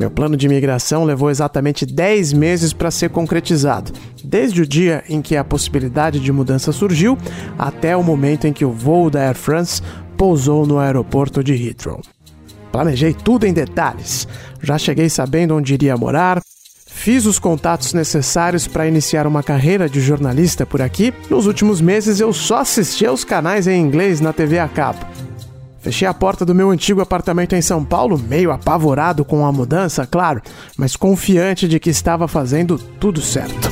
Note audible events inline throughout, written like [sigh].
Meu plano de imigração levou exatamente 10 meses para ser concretizado, desde o dia em que a possibilidade de mudança surgiu até o momento em que o voo da Air France pousou no aeroporto de Heathrow. Planejei tudo em detalhes. Já cheguei sabendo onde iria morar, Fiz os contatos necessários para iniciar uma carreira de jornalista por aqui. Nos últimos meses eu só assistia aos canais em inglês na TV a cabo. Fechei a porta do meu antigo apartamento em São Paulo, meio apavorado com a mudança, claro, mas confiante de que estava fazendo tudo certo.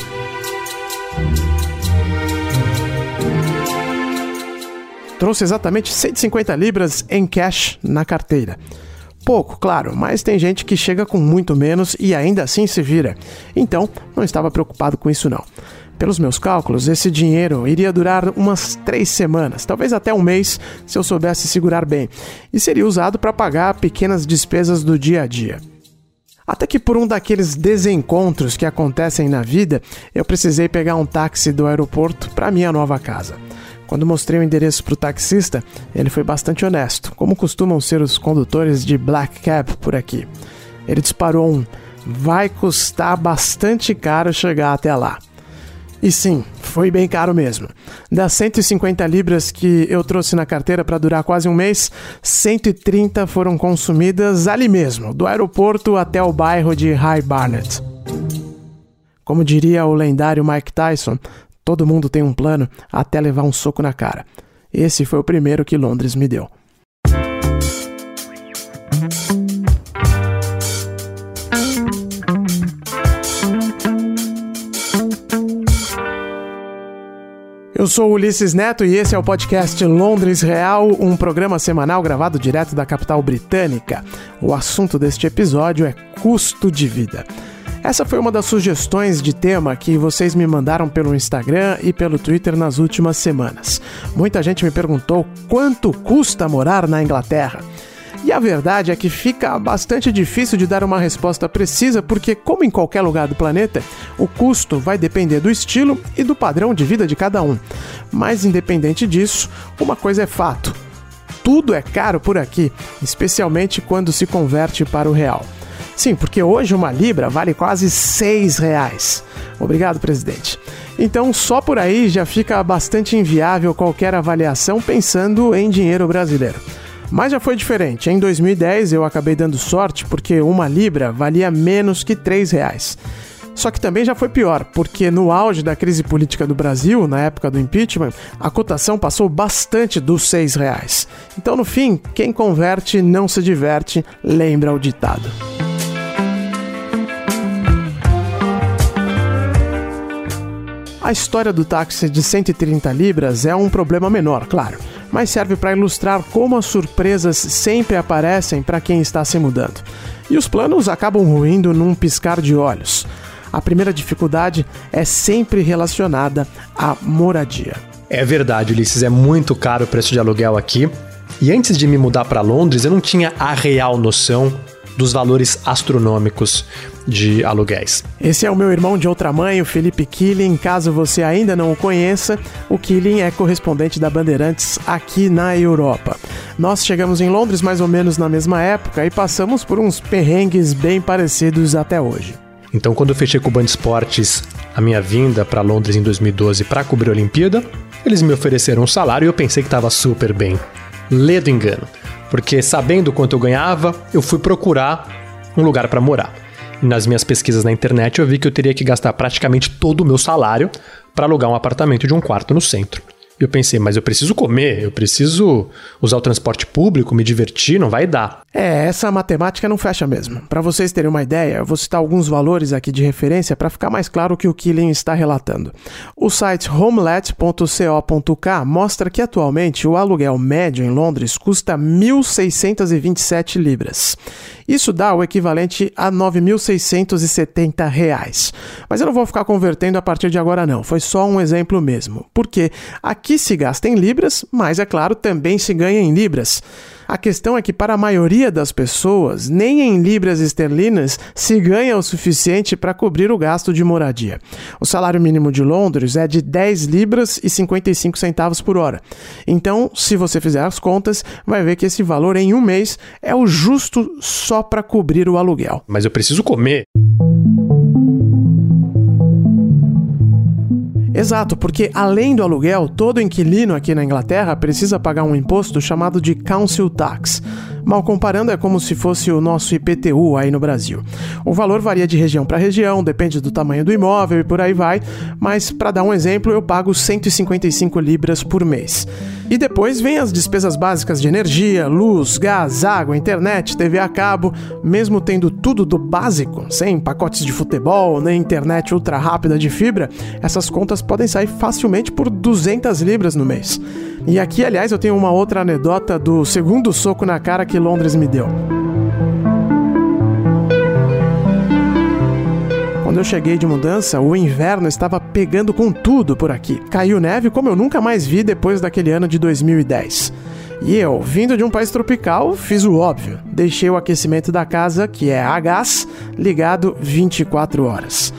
Trouxe exatamente 150 libras em cash na carteira. Pouco, claro, mas tem gente que chega com muito menos e ainda assim se vira. Então, não estava preocupado com isso não. Pelos meus cálculos, esse dinheiro iria durar umas três semanas, talvez até um mês, se eu soubesse segurar bem, e seria usado para pagar pequenas despesas do dia a dia. Até que por um daqueles desencontros que acontecem na vida, eu precisei pegar um táxi do aeroporto para minha nova casa. Quando mostrei o endereço para o taxista, ele foi bastante honesto, como costumam ser os condutores de Black Cab por aqui. Ele disparou um: vai custar bastante caro chegar até lá. E sim, foi bem caro mesmo. Das 150 libras que eu trouxe na carteira para durar quase um mês, 130 foram consumidas ali mesmo, do aeroporto até o bairro de High Barnet. Como diria o lendário Mike Tyson, Todo mundo tem um plano até levar um soco na cara. Esse foi o primeiro que Londres me deu. Eu sou Ulisses Neto e esse é o podcast Londres Real, um programa semanal gravado direto da capital britânica. O assunto deste episódio é custo de vida. Essa foi uma das sugestões de tema que vocês me mandaram pelo Instagram e pelo Twitter nas últimas semanas. Muita gente me perguntou quanto custa morar na Inglaterra. E a verdade é que fica bastante difícil de dar uma resposta precisa, porque, como em qualquer lugar do planeta, o custo vai depender do estilo e do padrão de vida de cada um. Mas, independente disso, uma coisa é fato: tudo é caro por aqui, especialmente quando se converte para o real. Sim, porque hoje uma libra vale quase seis reais. Obrigado, presidente. Então, só por aí já fica bastante inviável qualquer avaliação pensando em dinheiro brasileiro. Mas já foi diferente. Em 2010 eu acabei dando sorte porque uma libra valia menos que três reais. Só que também já foi pior, porque no auge da crise política do Brasil, na época do impeachment, a cotação passou bastante dos seis reais. Então, no fim, quem converte não se diverte, lembra o ditado. A história do táxi de 130 libras é um problema menor, claro, mas serve para ilustrar como as surpresas sempre aparecem para quem está se mudando. E os planos acabam ruindo num piscar de olhos. A primeira dificuldade é sempre relacionada à moradia. É verdade, Ulisses, é muito caro o preço de aluguel aqui. E antes de me mudar para Londres, eu não tinha a real noção dos valores astronômicos de aluguéis. Esse é o meu irmão de outra mãe, o Felipe Killing. Caso você ainda não o conheça, o Killing é correspondente da Bandeirantes aqui na Europa. Nós chegamos em Londres mais ou menos na mesma época e passamos por uns perrengues bem parecidos até hoje. Então, quando eu fechei com o Band Esportes a minha vinda para Londres em 2012 para cobrir a Olimpíada, eles me ofereceram um salário e eu pensei que estava super bem. Ledo engano porque sabendo quanto eu ganhava, eu fui procurar um lugar para morar. nas minhas pesquisas na internet eu vi que eu teria que gastar praticamente todo o meu salário para alugar um apartamento de um quarto no centro. Eu pensei, mas eu preciso comer, eu preciso usar o transporte público, me divertir, não vai dar. É, essa matemática não fecha mesmo. Para vocês terem uma ideia, eu vou citar alguns valores aqui de referência para ficar mais claro o que o Killing está relatando. O site homelet.co.k mostra que atualmente o aluguel médio em Londres custa 1.627 libras. Isso dá o equivalente a 9.670 reais. Mas eu não vou ficar convertendo a partir de agora não, foi só um exemplo mesmo. Porque aqui se gasta em libras, mas é claro, também se ganha em libras. A questão é que, para a maioria das pessoas, nem em libras esterlinas se ganha o suficiente para cobrir o gasto de moradia. O salário mínimo de Londres é de 10 libras e 55 centavos por hora. Então, se você fizer as contas, vai ver que esse valor em um mês é o justo só para cobrir o aluguel. Mas eu preciso comer. Exato, porque além do aluguel, todo inquilino aqui na Inglaterra precisa pagar um imposto chamado de Council Tax. Mal comparando, é como se fosse o nosso IPTU aí no Brasil. O valor varia de região para região, depende do tamanho do imóvel e por aí vai, mas para dar um exemplo, eu pago 155 libras por mês. E depois vem as despesas básicas de energia, luz, gás, água, internet, TV a cabo, mesmo tendo tudo do básico, sem pacotes de futebol, nem internet ultra rápida de fibra, essas contas podem sair facilmente por 200 libras no mês. E aqui, aliás, eu tenho uma outra anedota do segundo soco na cara que Londres me deu. Quando eu cheguei de mudança, o inverno estava pegando com tudo por aqui. Caiu neve como eu nunca mais vi depois daquele ano de 2010. E eu, vindo de um país tropical, fiz o óbvio. Deixei o aquecimento da casa, que é a gás, ligado 24 horas.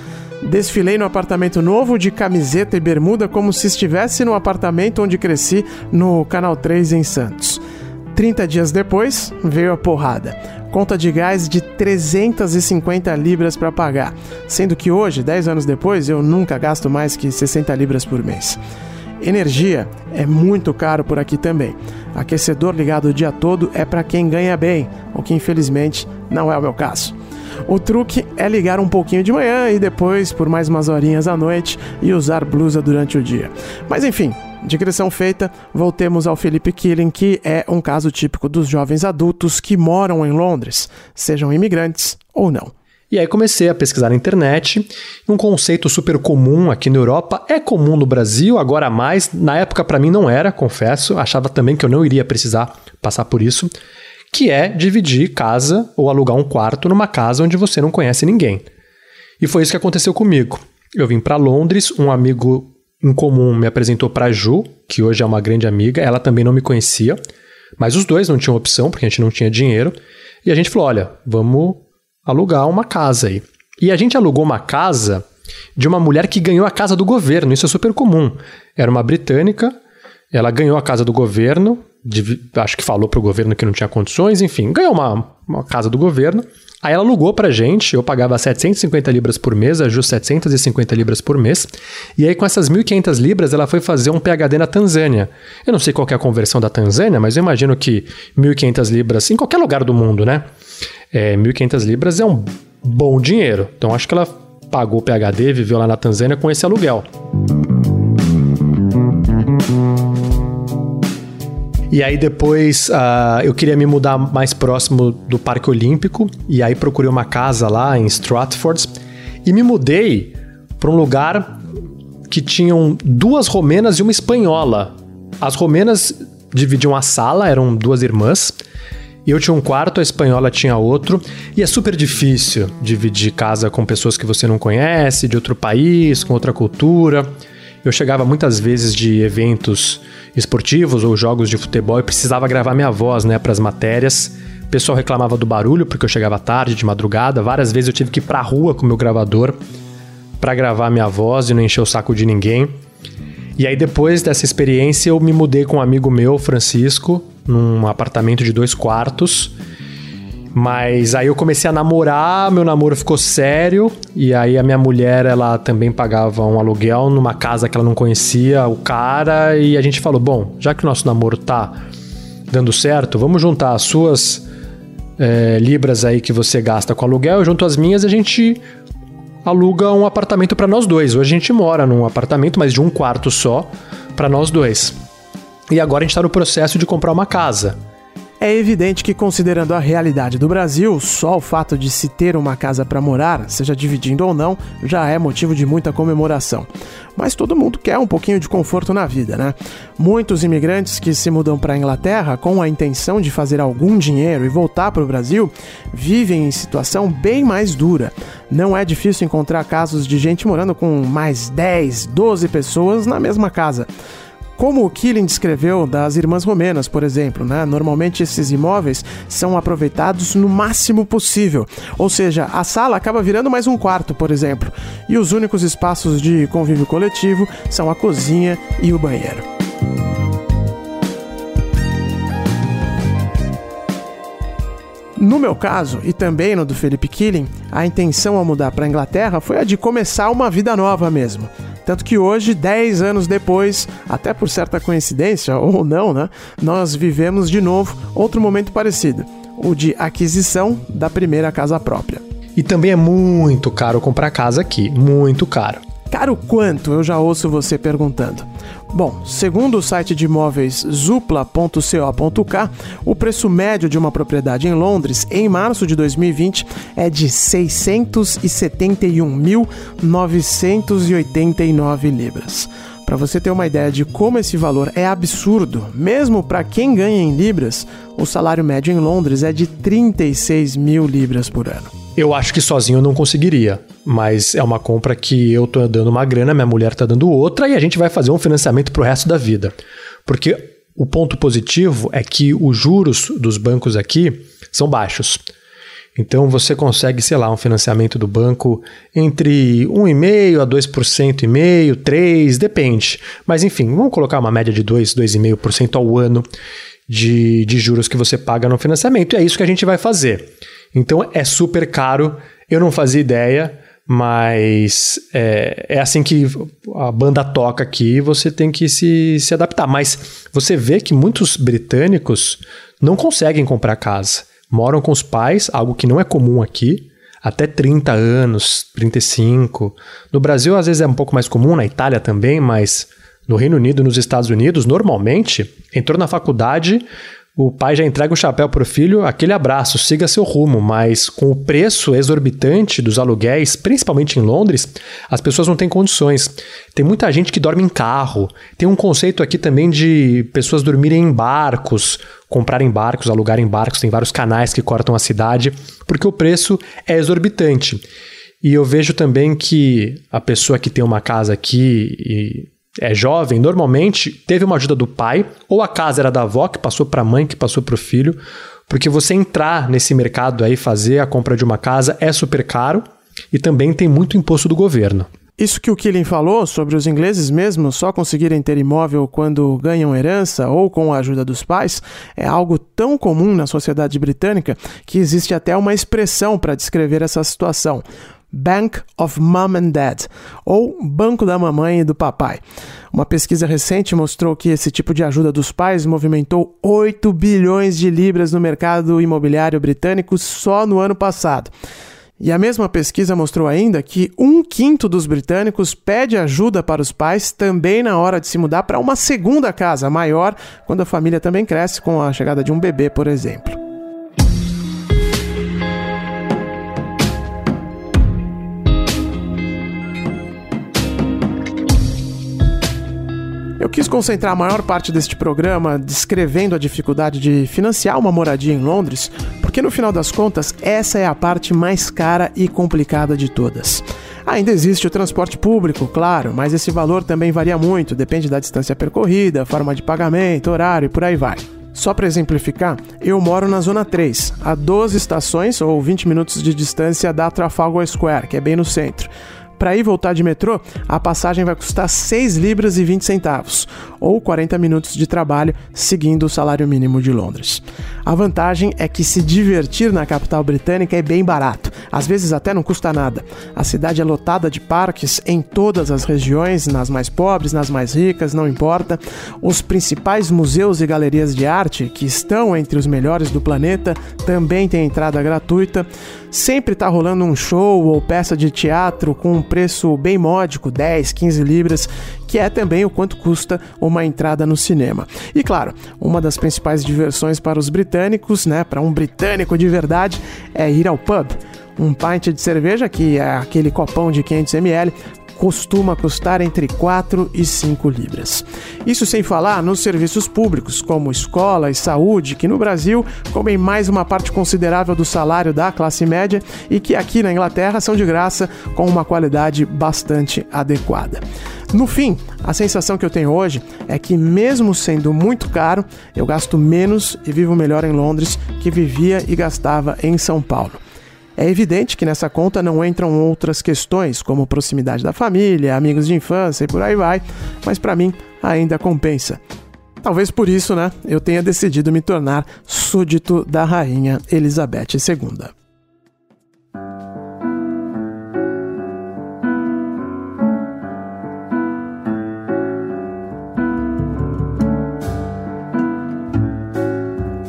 Desfilei no apartamento novo de camiseta e bermuda como se estivesse no apartamento onde cresci no Canal 3 em Santos. 30 dias depois, veio a porrada. Conta de gás de 350 libras para pagar, sendo que hoje, 10 anos depois, eu nunca gasto mais que 60 libras por mês. Energia é muito caro por aqui também. Aquecedor ligado o dia todo é para quem ganha bem, o que infelizmente não é o meu caso. O truque é ligar um pouquinho de manhã e depois por mais umas horinhas à noite e usar blusa durante o dia. Mas enfim, Digressão feita, voltemos ao Felipe Killing, que é um caso típico dos jovens adultos que moram em Londres, sejam imigrantes ou não. E aí comecei a pesquisar na internet, um conceito super comum aqui na Europa, é comum no Brasil, agora mais, na época para mim não era, confesso, achava também que eu não iria precisar passar por isso, que é dividir casa ou alugar um quarto numa casa onde você não conhece ninguém. E foi isso que aconteceu comigo. Eu vim para Londres, um amigo em comum me apresentou para Ju, que hoje é uma grande amiga, ela também não me conhecia, mas os dois não tinham opção, porque a gente não tinha dinheiro, e a gente falou: olha, vamos alugar uma casa aí. E a gente alugou uma casa de uma mulher que ganhou a casa do governo, isso é super comum. Era uma britânica, ela ganhou a casa do governo, de, acho que falou para o governo que não tinha condições, enfim, ganhou uma, uma casa do governo. Aí ela alugou pra gente, eu pagava 750 libras por mês, a Ju 750 libras por mês. E aí com essas 1.500 libras ela foi fazer um PhD na Tanzânia. Eu não sei qual é a conversão da Tanzânia, mas eu imagino que 1.500 libras, em qualquer lugar do mundo, né? É, 1.500 libras é um bom dinheiro. Então acho que ela pagou o PhD, viveu lá na Tanzânia com esse aluguel. E aí depois uh, eu queria me mudar mais próximo do Parque Olímpico e aí procurei uma casa lá em Stratford e me mudei para um lugar que tinham duas romenas e uma espanhola. As romenas dividiam a sala, eram duas irmãs. Eu tinha um quarto, a espanhola tinha outro. E é super difícil dividir casa com pessoas que você não conhece, de outro país, com outra cultura. Eu chegava muitas vezes de eventos esportivos ou jogos de futebol e precisava gravar minha voz, né, para as matérias. O pessoal reclamava do barulho porque eu chegava tarde, de madrugada. Várias vezes eu tive que ir pra rua com meu gravador para gravar minha voz e não encher o saco de ninguém. E aí depois dessa experiência eu me mudei com um amigo meu, Francisco, num apartamento de dois quartos. Mas aí eu comecei a namorar, meu namoro ficou sério, e aí a minha mulher, ela também pagava um aluguel numa casa que ela não conhecia o cara, e a gente falou: bom, já que o nosso namoro tá dando certo, vamos juntar as suas é, libras aí que você gasta com aluguel, eu junto as minhas, a gente aluga um apartamento para nós dois. Hoje a gente mora num apartamento, mas de um quarto só, para nós dois. E agora a gente está no processo de comprar uma casa. É evidente que, considerando a realidade do Brasil, só o fato de se ter uma casa para morar, seja dividindo ou não, já é motivo de muita comemoração. Mas todo mundo quer um pouquinho de conforto na vida, né? Muitos imigrantes que se mudam para a Inglaterra com a intenção de fazer algum dinheiro e voltar para o Brasil vivem em situação bem mais dura. Não é difícil encontrar casos de gente morando com mais 10, 12 pessoas na mesma casa. Como o Killing descreveu das irmãs romenas, por exemplo, né? Normalmente esses imóveis são aproveitados no máximo possível. Ou seja, a sala acaba virando mais um quarto, por exemplo. E os únicos espaços de convívio coletivo são a cozinha e o banheiro. No meu caso, e também no do Felipe Killing, a intenção ao mudar para a Inglaterra foi a de começar uma vida nova mesmo. Tanto que hoje, 10 anos depois, até por certa coincidência [laughs] ou não, né, nós vivemos de novo outro momento parecido, o de aquisição da primeira casa própria. E também é muito caro comprar casa aqui, muito caro. Caro quanto? Eu já ouço você perguntando. Bom, segundo o site de imóveis zupla.co.k, o preço médio de uma propriedade em Londres em março de 2020 é de 671.989 libras. Para você ter uma ideia de como esse valor é absurdo, mesmo para quem ganha em libras, o salário médio em Londres é de 36 mil libras por ano. Eu acho que sozinho eu não conseguiria, mas é uma compra que eu tô dando uma grana, minha mulher tá dando outra e a gente vai fazer um financiamento pro resto da vida. Porque o ponto positivo é que os juros dos bancos aqui são baixos. Então você consegue, sei lá, um financiamento do banco entre 1,5% a 2%, e meio, 3%, depende. Mas enfim, vamos colocar uma média de 2, 2,5% ao ano de, de juros que você paga no financiamento. E é isso que a gente vai fazer. Então é super caro. Eu não fazia ideia, mas é, é assim que a banda toca aqui você tem que se, se adaptar. Mas você vê que muitos britânicos não conseguem comprar casa. Moram com os pais, algo que não é comum aqui até 30 anos, 35. No Brasil, às vezes é um pouco mais comum, na Itália também, mas no Reino Unido, nos Estados Unidos, normalmente, entrou na faculdade, o pai já entrega o chapéu para o filho, aquele abraço, siga seu rumo, mas com o preço exorbitante dos aluguéis, principalmente em Londres, as pessoas não têm condições. Tem muita gente que dorme em carro. Tem um conceito aqui também de pessoas dormirem em barcos, comprarem barcos, alugarem barcos, tem vários canais que cortam a cidade, porque o preço é exorbitante. E eu vejo também que a pessoa que tem uma casa aqui e é jovem, normalmente teve uma ajuda do pai, ou a casa era da avó, que passou para a mãe, que passou para o filho, porque você entrar nesse mercado aí, fazer a compra de uma casa, é super caro e também tem muito imposto do governo. Isso que o Killing falou sobre os ingleses mesmo só conseguirem ter imóvel quando ganham herança ou com a ajuda dos pais é algo tão comum na sociedade britânica que existe até uma expressão para descrever essa situação. Bank of Mom and Dad, ou Banco da Mamãe e do Papai. Uma pesquisa recente mostrou que esse tipo de ajuda dos pais movimentou 8 bilhões de libras no mercado imobiliário britânico só no ano passado. E a mesma pesquisa mostrou ainda que um quinto dos britânicos pede ajuda para os pais também na hora de se mudar para uma segunda casa maior, quando a família também cresce com a chegada de um bebê, por exemplo. Eu quis concentrar a maior parte deste programa descrevendo a dificuldade de financiar uma moradia em Londres, porque no final das contas, essa é a parte mais cara e complicada de todas. Ainda existe o transporte público, claro, mas esse valor também varia muito, depende da distância percorrida, forma de pagamento, horário e por aí vai. Só para exemplificar, eu moro na Zona 3, a 12 estações ou 20 minutos de distância da Trafalgar Square, que é bem no centro. Para ir voltar de metrô, a passagem vai custar 6 libras e 20 centavos, ou 40 minutos de trabalho, seguindo o salário mínimo de Londres. A vantagem é que se divertir na capital britânica é bem barato, às vezes até não custa nada. A cidade é lotada de parques em todas as regiões, nas mais pobres, nas mais ricas, não importa. Os principais museus e galerias de arte, que estão entre os melhores do planeta, também têm entrada gratuita. Sempre está rolando um show ou peça de teatro com um preço bem módico, 10, 15 libras, que é também o quanto custa uma entrada no cinema. E claro, uma das principais diversões para os britânicos, né, para um britânico de verdade, é ir ao pub. Um pint de cerveja, que é aquele copão de 500 ml, costuma custar entre 4 e 5 libras. Isso sem falar nos serviços públicos, como escola e saúde, que no Brasil comem mais uma parte considerável do salário da classe média e que aqui na Inglaterra são de graça com uma qualidade bastante adequada. No fim, a sensação que eu tenho hoje é que, mesmo sendo muito caro, eu gasto menos e vivo melhor em Londres que vivia e gastava em São Paulo. É evidente que nessa conta não entram outras questões, como proximidade da família, amigos de infância e por aí vai, mas para mim ainda compensa. Talvez por isso, né, eu tenha decidido me tornar súdito da rainha Elizabeth II.